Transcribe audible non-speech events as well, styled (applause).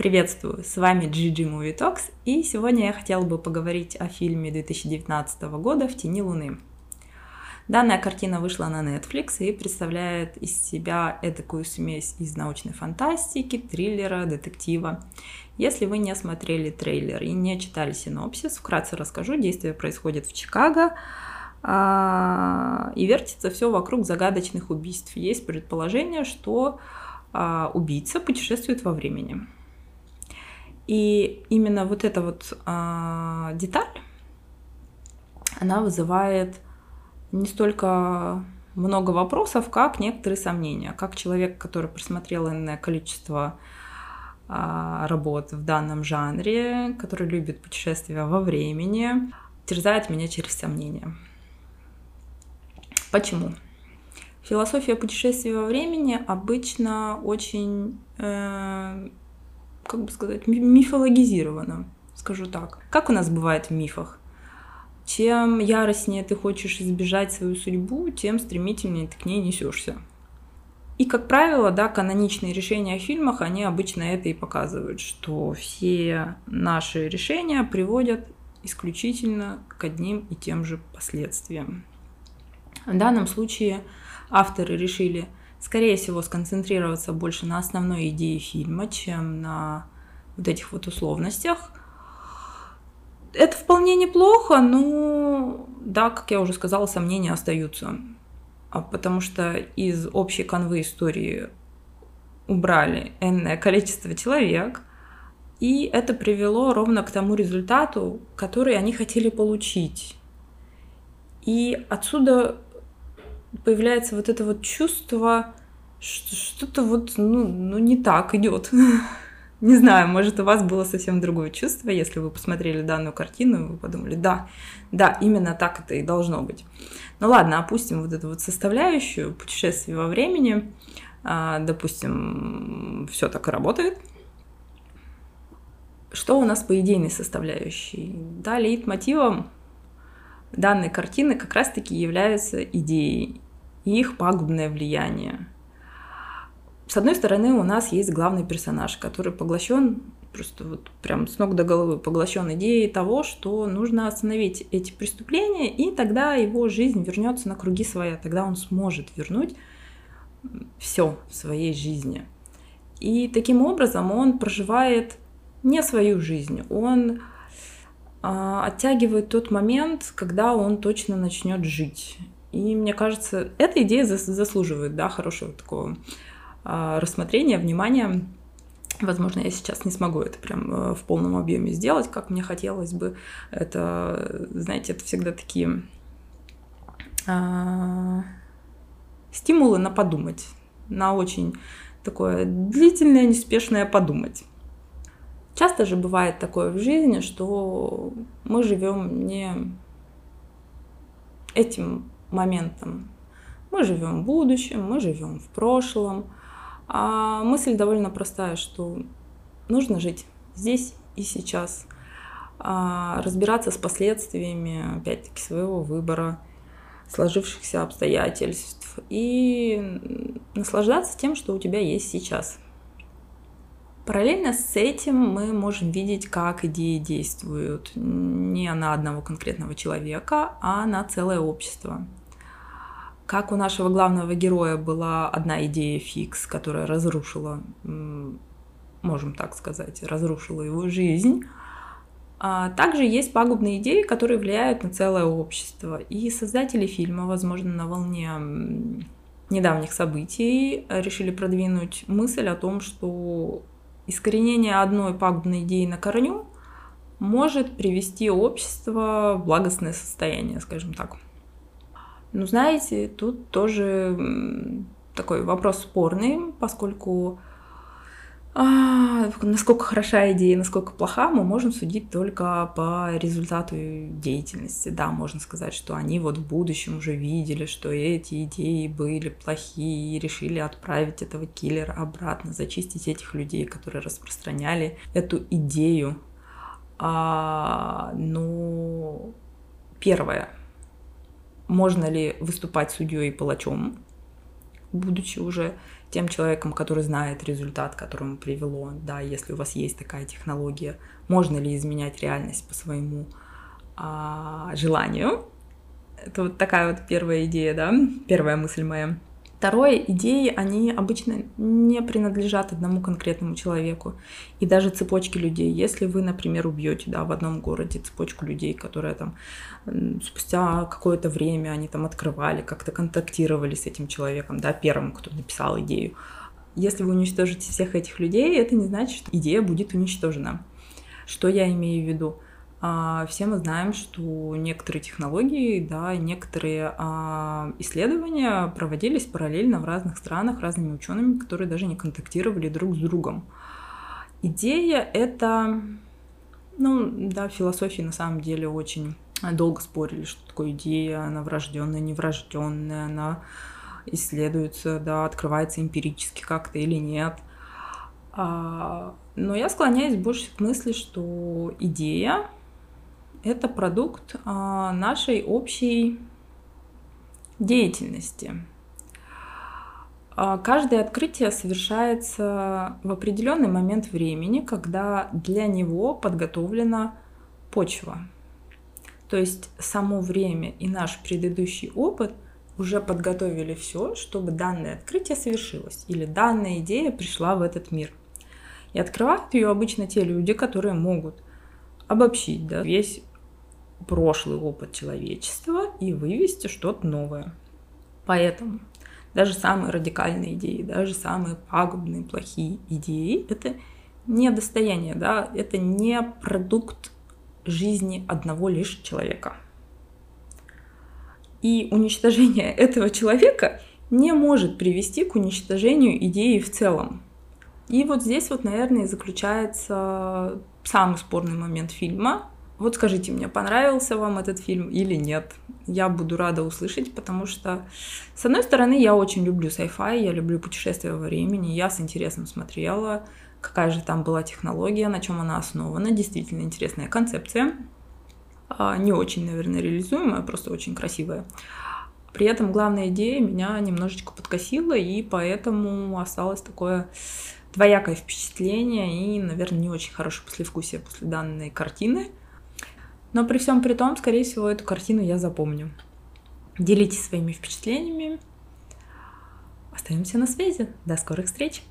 Приветствую, с вами Gigi Movie Talks, и сегодня я хотела бы поговорить о фильме 2019 года «В тени луны». Данная картина вышла на Netflix и представляет из себя эдакую смесь из научной фантастики, триллера, детектива. Если вы не смотрели трейлер и не читали синопсис, вкратце расскажу. Действие происходит в Чикаго, а, и вертится все вокруг загадочных убийств. Есть предположение, что а, убийца путешествует во времени. И именно вот эта вот а, деталь, она вызывает не столько много вопросов, как некоторые сомнения. Как человек, который просмотрел иное количество а, работ в данном жанре, который любит путешествия во времени, терзает меня через сомнения. Почему? Философия путешествия во времени обычно очень э, как бы сказать, мифологизировано, скажу так. Как у нас бывает в мифах? Чем яростнее ты хочешь избежать свою судьбу, тем стремительнее ты к ней несешься. И, как правило, да, каноничные решения в фильмах, они обычно это и показывают, что все наши решения приводят исключительно к одним и тем же последствиям. В данном случае авторы решили – скорее всего, сконцентрироваться больше на основной идее фильма, чем на вот этих вот условностях. Это вполне неплохо, но да, как я уже сказала, сомнения остаются. А потому что из общей канвы истории убрали энное количество человек, и это привело ровно к тому результату, который они хотели получить. И отсюда появляется вот это вот чувство, что что-то вот, ну, ну не так идет. (laughs) Не знаю, может, у вас было совсем другое чувство, если вы посмотрели данную картину, вы подумали, да, да, именно так это и должно быть. Ну ладно, опустим вот эту вот составляющую путешествия во времени. А, допустим, все так и работает. Что у нас по идейной составляющей? Да, лейтмотивом данной картины как раз-таки являются идеи и их пагубное влияние. С одной стороны, у нас есть главный персонаж, который поглощен просто вот прям с ног до головы поглощен идеей того, что нужно остановить эти преступления, и тогда его жизнь вернется на круги своя, тогда он сможет вернуть все в своей жизни. И таким образом он проживает не свою жизнь, он а, оттягивает тот момент, когда он точно начнет жить. И мне кажется, эта идея заслуживает да, хорошего такого а, рассмотрения, внимания. Возможно, я сейчас не смогу это прям э, в полном объеме сделать, как мне хотелось бы. Это, знаете, это всегда такие а, стимулы на подумать, на очень такое длительное, неспешное подумать. Часто же бывает такое в жизни, что мы живем не этим моментом. Мы живем в будущем, мы живем в прошлом. А мысль довольно простая, что нужно жить здесь и сейчас, а разбираться с последствиями, опять-таки, своего выбора, сложившихся обстоятельств и наслаждаться тем, что у тебя есть сейчас – Параллельно с этим мы можем видеть, как идеи действуют не на одного конкретного человека, а на целое общество. Как у нашего главного героя была одна идея фикс, которая разрушила, можем так сказать, разрушила его жизнь, а также есть пагубные идеи, которые влияют на целое общество. И создатели фильма, возможно, на волне недавних событий решили продвинуть мысль о том, что Искоренение одной пагубной идеи на корню может привести общество в благостное состояние, скажем так. Но знаете, тут тоже такой вопрос спорный, поскольку а, насколько хороша идея, насколько плоха, мы можем судить только по результату деятельности. Да, можно сказать, что они вот в будущем уже видели, что эти идеи были плохие и решили отправить этого киллера обратно, зачистить этих людей, которые распространяли эту идею. А, ну, первое. Можно ли выступать судьей и палачом, будучи уже тем человеком, который знает результат, к которому привело, да, если у вас есть такая технология, можно ли изменять реальность по своему а, желанию. Это вот такая вот первая идея, да, первая мысль моя. Второе, идеи, они обычно не принадлежат одному конкретному человеку. И даже цепочки людей. Если вы, например, убьете да, в одном городе цепочку людей, которые там спустя какое-то время они там открывали, как-то контактировали с этим человеком, да, первым, кто написал идею. Если вы уничтожите всех этих людей, это не значит, что идея будет уничтожена. Что я имею в виду? А, все мы знаем, что некоторые технологии, да, некоторые а, исследования проводились параллельно в разных странах разными учеными, которые даже не контактировали друг с другом. Идея это, ну, да, в философии на самом деле очень долго спорили, что такое идея, она врожденная, неврожденная, она исследуется, да, открывается эмпирически как-то или нет. А, но я склоняюсь больше к мысли, что идея это продукт а, нашей общей деятельности. А, каждое открытие совершается в определенный момент времени, когда для него подготовлена почва. То есть само время и наш предыдущий опыт уже подготовили все, чтобы данное открытие совершилось или данная идея пришла в этот мир. И открывают ее обычно те люди, которые могут обобщить да, весь прошлый опыт человечества и вывести что-то новое. Поэтому даже самые радикальные идеи, даже самые пагубные, плохие идеи — это не достояние, да, это не продукт жизни одного лишь человека. И уничтожение (laughs) этого человека не может привести к уничтожению идеи в целом. И вот здесь вот, наверное, и заключается самый спорный момент фильма, вот скажите мне, понравился вам этот фильм или нет? Я буду рада услышать, потому что, с одной стороны, я очень люблю sci-fi, я люблю путешествия во времени, я с интересом смотрела, какая же там была технология, на чем она основана. Действительно интересная концепция. А, не очень, наверное, реализуемая, просто очень красивая. При этом главная идея меня немножечко подкосила, и поэтому осталось такое двоякое впечатление и, наверное, не очень хорошее послевкусие после данной картины. Но при всем при том, скорее всего, эту картину я запомню. Делитесь своими впечатлениями. Остаемся на связи. До скорых встреч!